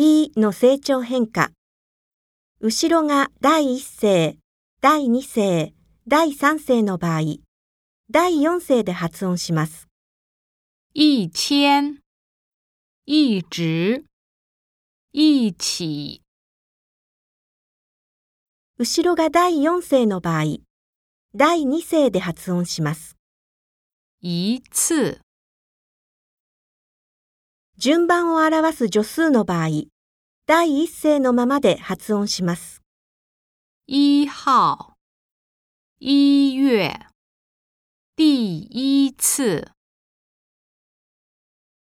いの成長変化。後ろが第一声、第二声、第三声の場合、第四声で発音します。一千、一直、一起。後ろが第四声の場合、第二声で発音します。一次、順番を表す助数の場合、第一声のままで発音します。一号、一月、第一次。